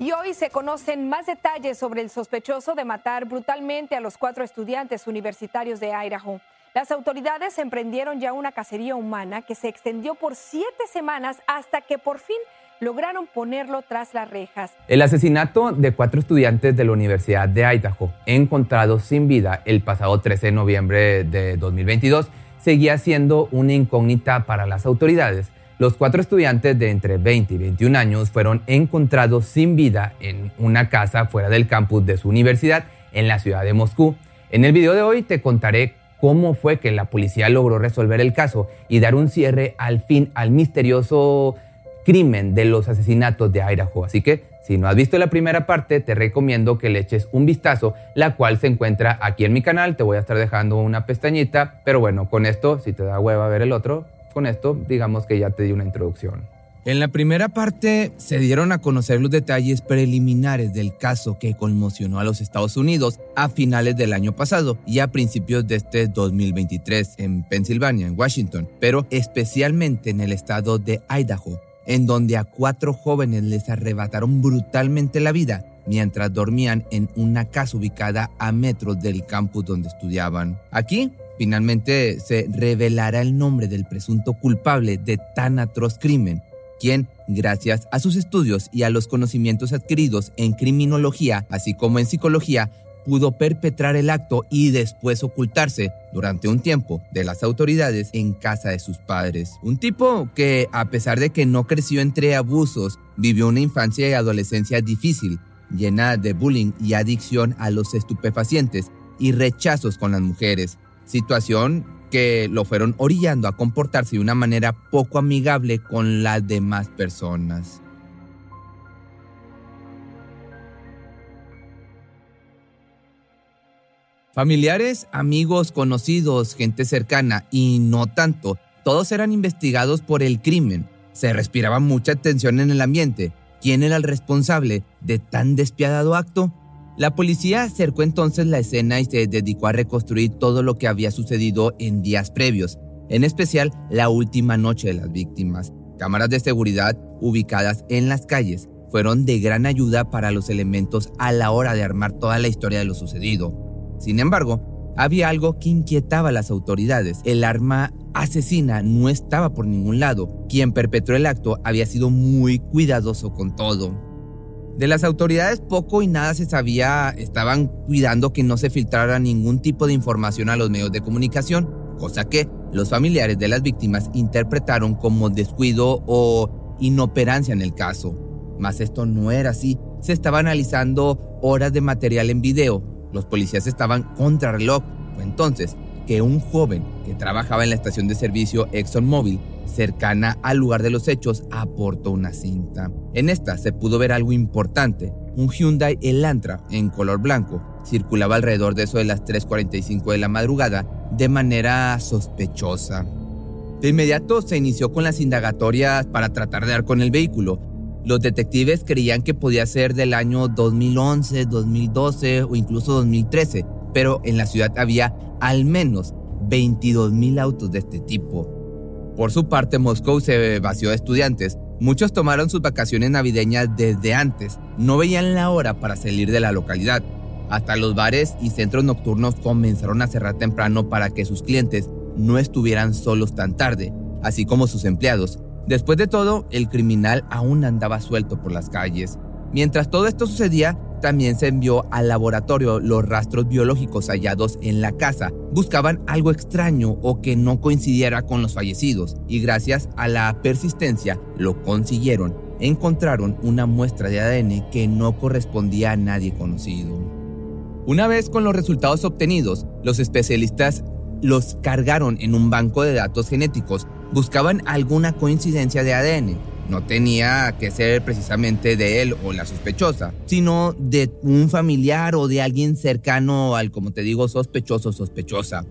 Y hoy se conocen más detalles sobre el sospechoso de matar brutalmente a los cuatro estudiantes universitarios de Idaho. Las autoridades emprendieron ya una cacería humana que se extendió por siete semanas hasta que por fin lograron ponerlo tras las rejas. El asesinato de cuatro estudiantes de la Universidad de Idaho, encontrados sin vida el pasado 13 de noviembre de 2022, seguía siendo una incógnita para las autoridades. Los cuatro estudiantes de entre 20 y 21 años fueron encontrados sin vida en una casa fuera del campus de su universidad en la ciudad de Moscú. En el video de hoy te contaré cómo fue que la policía logró resolver el caso y dar un cierre al fin al misterioso crimen de los asesinatos de Idaho. Así que si no has visto la primera parte, te recomiendo que le eches un vistazo, la cual se encuentra aquí en mi canal. Te voy a estar dejando una pestañita, pero bueno, con esto, si te da hueva ver el otro, con esto digamos que ya te di una introducción. En la primera parte se dieron a conocer los detalles preliminares del caso que conmocionó a los Estados Unidos a finales del año pasado y a principios de este 2023 en Pensilvania, en Washington, pero especialmente en el estado de Idaho, en donde a cuatro jóvenes les arrebataron brutalmente la vida mientras dormían en una casa ubicada a metros del campus donde estudiaban. Aquí finalmente se revelará el nombre del presunto culpable de tan atroz crimen, quien, gracias a sus estudios y a los conocimientos adquiridos en criminología, así como en psicología, pudo perpetrar el acto y después ocultarse durante un tiempo de las autoridades en casa de sus padres. Un tipo que, a pesar de que no creció entre abusos, vivió una infancia y adolescencia difícil, llena de bullying y adicción a los estupefacientes y rechazos con las mujeres situación que lo fueron orillando a comportarse de una manera poco amigable con las demás personas. Familiares, amigos, conocidos, gente cercana y no tanto, todos eran investigados por el crimen. Se respiraba mucha tensión en el ambiente. ¿Quién era el responsable de tan despiadado acto? La policía acercó entonces la escena y se dedicó a reconstruir todo lo que había sucedido en días previos, en especial la última noche de las víctimas. Cámaras de seguridad ubicadas en las calles fueron de gran ayuda para los elementos a la hora de armar toda la historia de lo sucedido. Sin embargo, había algo que inquietaba a las autoridades. El arma asesina no estaba por ningún lado. Quien perpetró el acto había sido muy cuidadoso con todo. De las autoridades poco y nada se sabía, estaban cuidando que no se filtrara ningún tipo de información a los medios de comunicación, cosa que los familiares de las víctimas interpretaron como descuido o inoperancia en el caso. Mas esto no era así, se estaba analizando horas de material en video, los policías estaban contra reloj, fue entonces que un joven que trabajaba en la estación de servicio ExxonMobil cercana al lugar de los hechos, aportó una cinta. En esta se pudo ver algo importante. Un Hyundai Elantra en color blanco circulaba alrededor de eso de las 3.45 de la madrugada de manera sospechosa. De inmediato se inició con las indagatorias para tratar de dar con el vehículo. Los detectives creían que podía ser del año 2011, 2012 o incluso 2013, pero en la ciudad había al menos 22.000 autos de este tipo. Por su parte, Moscú se vació de estudiantes. Muchos tomaron sus vacaciones navideñas desde antes. No veían la hora para salir de la localidad. Hasta los bares y centros nocturnos comenzaron a cerrar temprano para que sus clientes no estuvieran solos tan tarde, así como sus empleados. Después de todo, el criminal aún andaba suelto por las calles. Mientras todo esto sucedía, también se envió al laboratorio los rastros biológicos hallados en la casa. Buscaban algo extraño o que no coincidiera con los fallecidos y gracias a la persistencia lo consiguieron. Encontraron una muestra de ADN que no correspondía a nadie conocido. Una vez con los resultados obtenidos, los especialistas los cargaron en un banco de datos genéticos. Buscaban alguna coincidencia de ADN no tenía que ser precisamente de él o la sospechosa, sino de un familiar o de alguien cercano al, como te digo, sospechoso o sospechosa.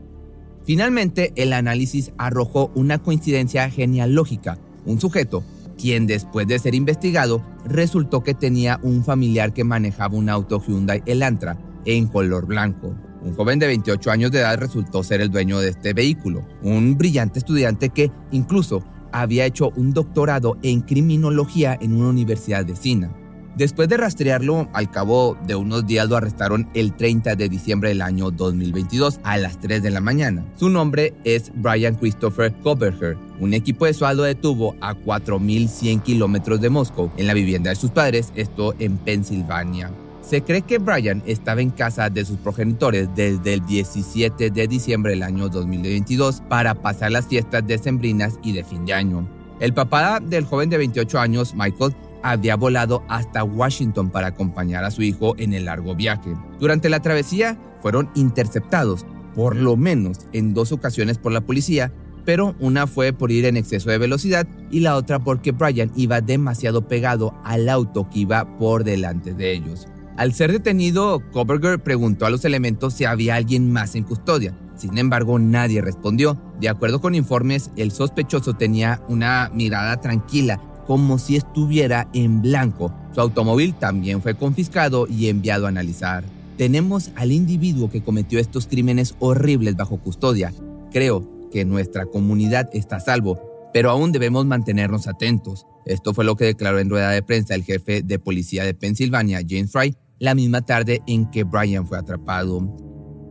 Finalmente, el análisis arrojó una coincidencia genealógica. Un sujeto, quien después de ser investigado, resultó que tenía un familiar que manejaba un auto Hyundai Elantra en color blanco. Un joven de 28 años de edad resultó ser el dueño de este vehículo, un brillante estudiante que incluso había hecho un doctorado en criminología en una universidad de Sina. Después de rastrearlo, al cabo de unos días lo arrestaron el 30 de diciembre del año 2022 a las 3 de la mañana. Su nombre es Brian Christopher Koberger. Un equipo de SWAT detuvo a 4.100 kilómetros de Moscú, en la vivienda de sus padres, esto en Pensilvania. Se cree que Brian estaba en casa de sus progenitores desde el 17 de diciembre del año 2022 para pasar las fiestas decembrinas y de fin de año. El papá del joven de 28 años, Michael, había volado hasta Washington para acompañar a su hijo en el largo viaje. Durante la travesía fueron interceptados, por lo menos en dos ocasiones por la policía, pero una fue por ir en exceso de velocidad y la otra porque Brian iba demasiado pegado al auto que iba por delante de ellos. Al ser detenido, Koberger preguntó a los elementos si había alguien más en custodia. Sin embargo, nadie respondió. De acuerdo con informes, el sospechoso tenía una mirada tranquila, como si estuviera en blanco. Su automóvil también fue confiscado y enviado a analizar. Tenemos al individuo que cometió estos crímenes horribles bajo custodia. Creo que nuestra comunidad está a salvo, pero aún debemos mantenernos atentos. Esto fue lo que declaró en rueda de prensa el jefe de policía de Pensilvania, James Fry, la misma tarde en que Brian fue atrapado.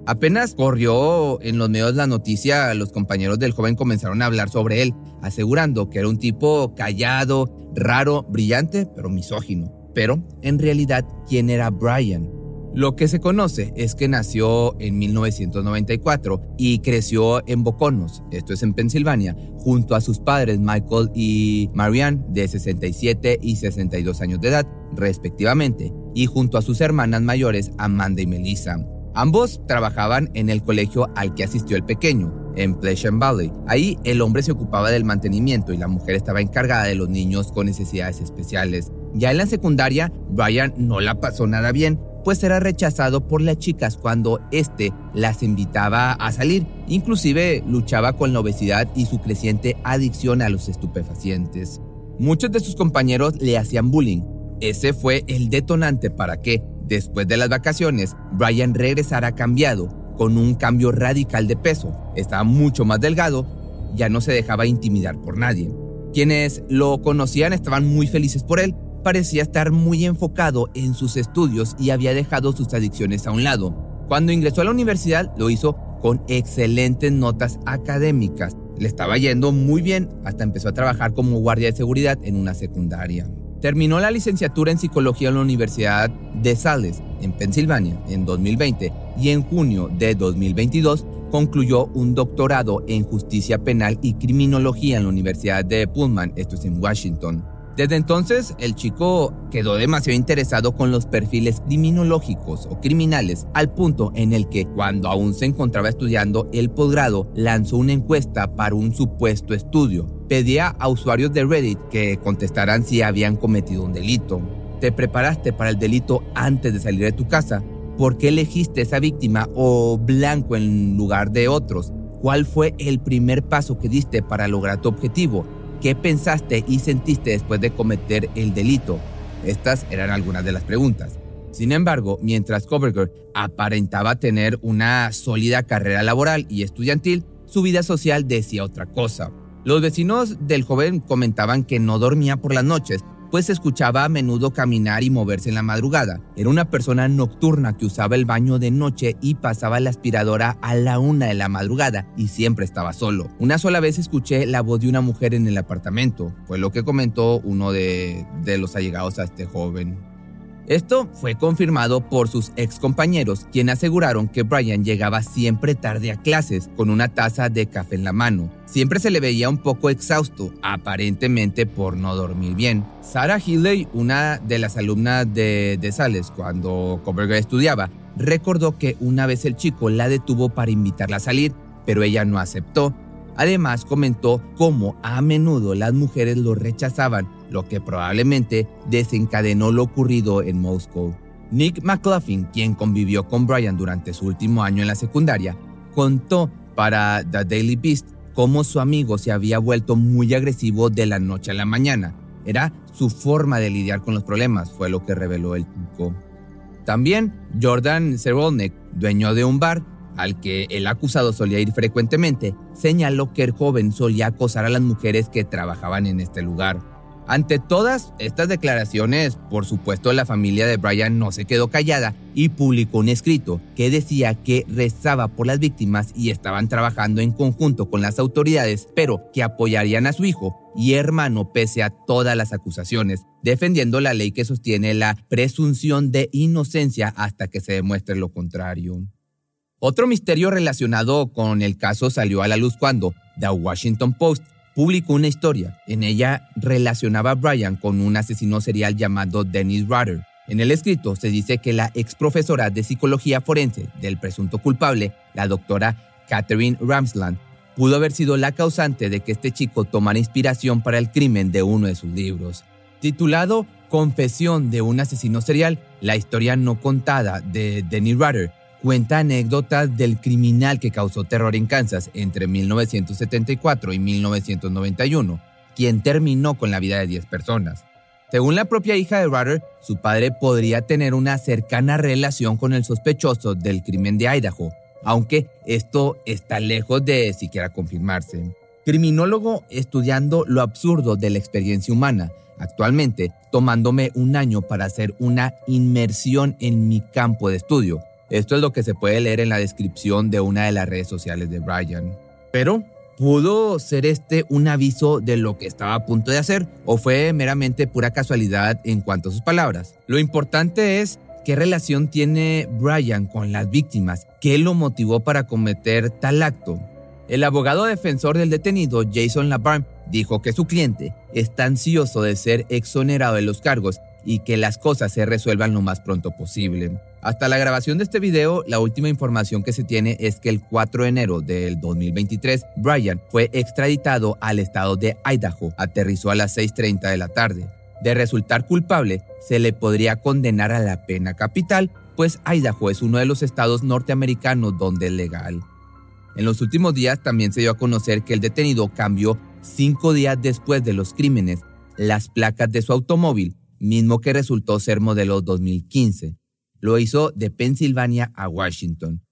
Apenas corrió en los medios la noticia, los compañeros del joven comenzaron a hablar sobre él, asegurando que era un tipo callado, raro, brillante, pero misógino. Pero, en realidad, ¿quién era Brian? Lo que se conoce es que nació en 1994 y creció en Boconos, esto es en Pensilvania, junto a sus padres Michael y Marianne, de 67 y 62 años de edad, respectivamente, y junto a sus hermanas mayores Amanda y Melissa. Ambos trabajaban en el colegio al que asistió el pequeño, en Pleasant Valley. Ahí el hombre se ocupaba del mantenimiento y la mujer estaba encargada de los niños con necesidades especiales. Ya en la secundaria, Brian no la pasó nada bien, pues era rechazado por las chicas cuando éste las invitaba a salir. Inclusive luchaba con la obesidad y su creciente adicción a los estupefacientes. Muchos de sus compañeros le hacían bullying. Ese fue el detonante para que, después de las vacaciones, Brian regresara cambiado, con un cambio radical de peso. Estaba mucho más delgado, ya no se dejaba intimidar por nadie. Quienes lo conocían estaban muy felices por él, parecía estar muy enfocado en sus estudios y había dejado sus adicciones a un lado. Cuando ingresó a la universidad lo hizo con excelentes notas académicas. Le estaba yendo muy bien hasta empezó a trabajar como guardia de seguridad en una secundaria. Terminó la licenciatura en psicología en la Universidad de Sales, en Pensilvania, en 2020 y en junio de 2022 concluyó un doctorado en justicia penal y criminología en la Universidad de Pullman, esto es en Washington. Desde entonces, el chico quedó demasiado interesado con los perfiles criminológicos o criminales, al punto en el que, cuando aún se encontraba estudiando el posgrado, lanzó una encuesta para un supuesto estudio. Pedía a usuarios de Reddit que contestaran si habían cometido un delito. ¿Te preparaste para el delito antes de salir de tu casa? ¿Por qué elegiste esa víctima o blanco en lugar de otros? ¿Cuál fue el primer paso que diste para lograr tu objetivo? ¿Qué pensaste y sentiste después de cometer el delito? Estas eran algunas de las preguntas. Sin embargo, mientras Coverger aparentaba tener una sólida carrera laboral y estudiantil, su vida social decía otra cosa. Los vecinos del joven comentaban que no dormía por las noches pues escuchaba a menudo caminar y moverse en la madrugada. Era una persona nocturna que usaba el baño de noche y pasaba la aspiradora a la una de la madrugada y siempre estaba solo. Una sola vez escuché la voz de una mujer en el apartamento, fue lo que comentó uno de los allegados a este joven. Esto fue confirmado por sus ex compañeros, quienes aseguraron que Brian llegaba siempre tarde a clases con una taza de café en la mano. Siempre se le veía un poco exhausto, aparentemente por no dormir bien. Sarah Healy, una de las alumnas de, de Sales cuando Coberger estudiaba, recordó que una vez el chico la detuvo para invitarla a salir, pero ella no aceptó. Además comentó cómo a menudo las mujeres lo rechazaban, lo que probablemente desencadenó lo ocurrido en Moscow. Nick McLaughlin, quien convivió con Brian durante su último año en la secundaria, contó para The Daily Beast cómo su amigo se había vuelto muy agresivo de la noche a la mañana. Era su forma de lidiar con los problemas, fue lo que reveló el chico. También Jordan Cerolnik, dueño de un bar, al que el acusado solía ir frecuentemente, señaló que el joven solía acosar a las mujeres que trabajaban en este lugar. Ante todas estas declaraciones, por supuesto la familia de Brian no se quedó callada y publicó un escrito que decía que rezaba por las víctimas y estaban trabajando en conjunto con las autoridades, pero que apoyarían a su hijo y hermano pese a todas las acusaciones, defendiendo la ley que sostiene la presunción de inocencia hasta que se demuestre lo contrario. Otro misterio relacionado con el caso salió a la luz cuando The Washington Post publicó una historia. En ella relacionaba a Brian con un asesino serial llamado Dennis Rutter. En el escrito se dice que la ex profesora de psicología forense del presunto culpable, la doctora Catherine Ramsland, pudo haber sido la causante de que este chico tomara inspiración para el crimen de uno de sus libros. Titulado Confesión de un asesino serial, la historia no contada de Dennis Rutter cuenta anécdotas del criminal que causó terror en Kansas entre 1974 y 1991, quien terminó con la vida de 10 personas. Según la propia hija de Rutter, su padre podría tener una cercana relación con el sospechoso del crimen de Idaho, aunque esto está lejos de siquiera confirmarse. Criminólogo estudiando lo absurdo de la experiencia humana, actualmente tomándome un año para hacer una inmersión en mi campo de estudio, esto es lo que se puede leer en la descripción de una de las redes sociales de Brian. Pero, ¿pudo ser este un aviso de lo que estaba a punto de hacer o fue meramente pura casualidad en cuanto a sus palabras? Lo importante es qué relación tiene Brian con las víctimas, qué lo motivó para cometer tal acto. El abogado defensor del detenido, Jason LaBarne, dijo que su cliente está ansioso de ser exonerado de los cargos y que las cosas se resuelvan lo más pronto posible. Hasta la grabación de este video, la última información que se tiene es que el 4 de enero del 2023, Brian fue extraditado al estado de Idaho. Aterrizó a las 6.30 de la tarde. De resultar culpable, se le podría condenar a la pena capital, pues Idaho es uno de los estados norteamericanos donde es legal. En los últimos días también se dio a conocer que el detenido cambió cinco días después de los crímenes las placas de su automóvil, mismo que resultó ser modelo 2015. Lo hizo de Pensilvania a Washington.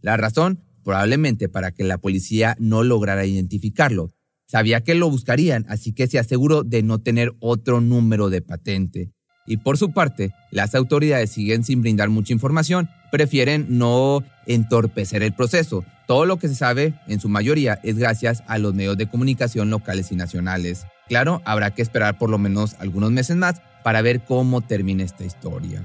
La razón, probablemente para que la policía no lograra identificarlo. Sabía que lo buscarían, así que se aseguró de no tener otro número de patente. Y por su parte, las autoridades siguen sin brindar mucha información, prefieren no entorpecer el proceso. Todo lo que se sabe, en su mayoría, es gracias a los medios de comunicación locales y nacionales. Claro, habrá que esperar por lo menos algunos meses más para ver cómo termina esta historia.